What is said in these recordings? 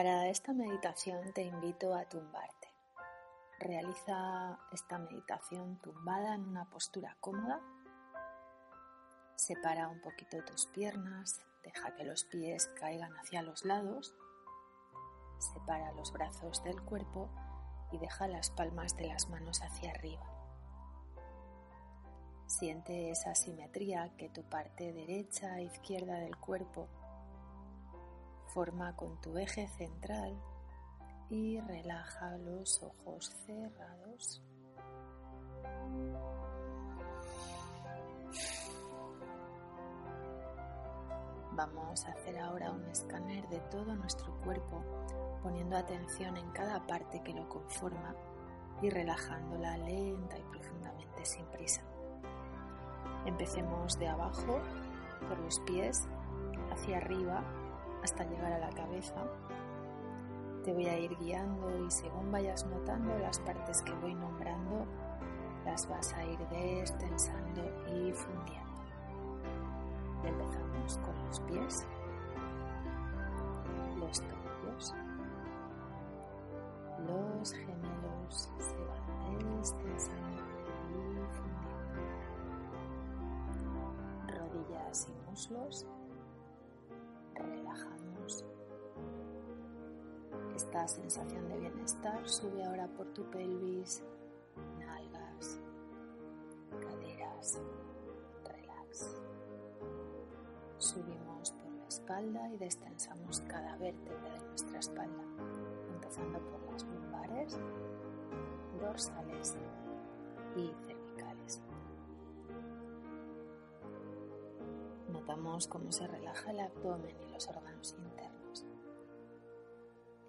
Para esta meditación te invito a tumbarte. Realiza esta meditación tumbada en una postura cómoda. Separa un poquito tus piernas, deja que los pies caigan hacia los lados. Separa los brazos del cuerpo y deja las palmas de las manos hacia arriba. Siente esa simetría que tu parte derecha e izquierda del cuerpo forma con tu eje central y relaja los ojos cerrados. Vamos a hacer ahora un escáner de todo nuestro cuerpo, poniendo atención en cada parte que lo conforma y relajándola lenta y profundamente sin prisa. Empecemos de abajo, por los pies, hacia arriba hasta llegar a la cabeza. Te voy a ir guiando y según vayas notando las partes que voy nombrando, las vas a ir destensando y fundiendo. Empezamos con los pies, los tobillos, los gemelos se van destensando y fundiendo. Rodillas y muslos Esta sensación de bienestar sube ahora por tu pelvis, nalgas, caderas, relax. Subimos por la espalda y destensamos cada vértebra de nuestra espalda, empezando por las lumbares, dorsales y cervicales. Notamos cómo se relaja el abdomen y los órganos internos,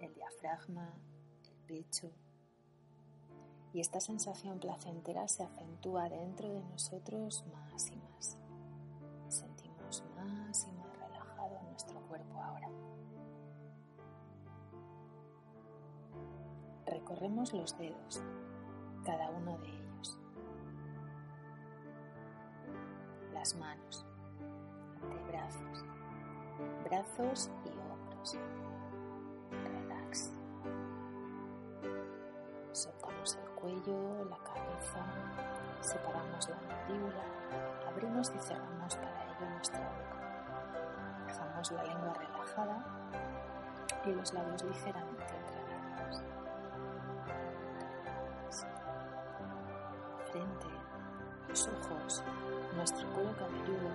el diafragma, el pecho. Y esta sensación placentera se acentúa dentro de nosotros más y más. Sentimos más y más relajado nuestro cuerpo ahora. Recorremos los dedos, cada uno de ellos. Las manos brazos, brazos y hombros. Cuello, la cabeza, separamos la mandíbula, abrimos y cerramos para ello nuestra boca. Dejamos la lengua relajada y los labios ligeramente entreabiertos. Frente, los ojos, nuestro cuero cabelludo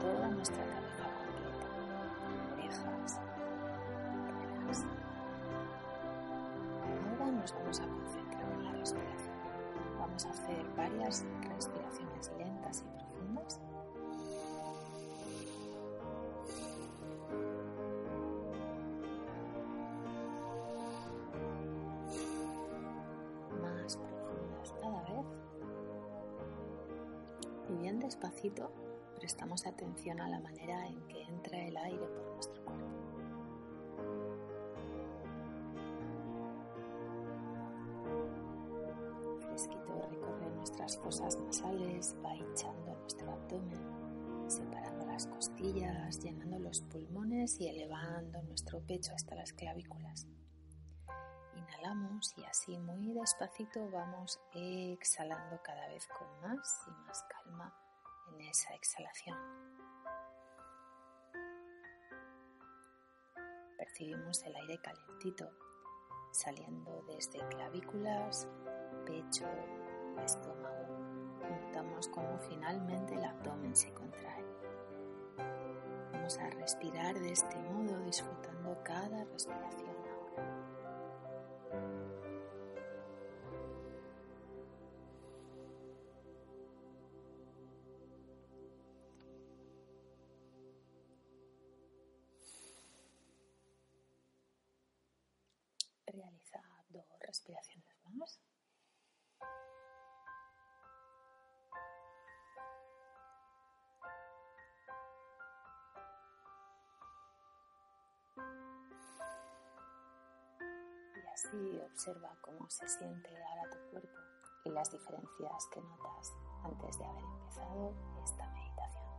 toda nuestra cabeza completa, orejas, nos vamos a Vamos a hacer varias respiraciones lentas y profundas. Más profundas cada vez. Y bien despacito prestamos atención a la manera en que entra el aire por nuestro cuerpo. Nuestras fosas nasales, va hinchando nuestro abdomen, separando las costillas, llenando los pulmones y elevando nuestro pecho hasta las clavículas. Inhalamos y así muy despacito vamos exhalando cada vez con más y más calma en esa exhalación. Percibimos el aire calentito saliendo desde clavículas, pecho, estómago. Notamos cómo finalmente el abdomen se contrae. Vamos a respirar de este modo disfrutando cada respiración ahora. Realiza dos respiraciones más. Y así observa cómo se siente ahora tu cuerpo y las diferencias que notas antes de haber empezado esta meditación.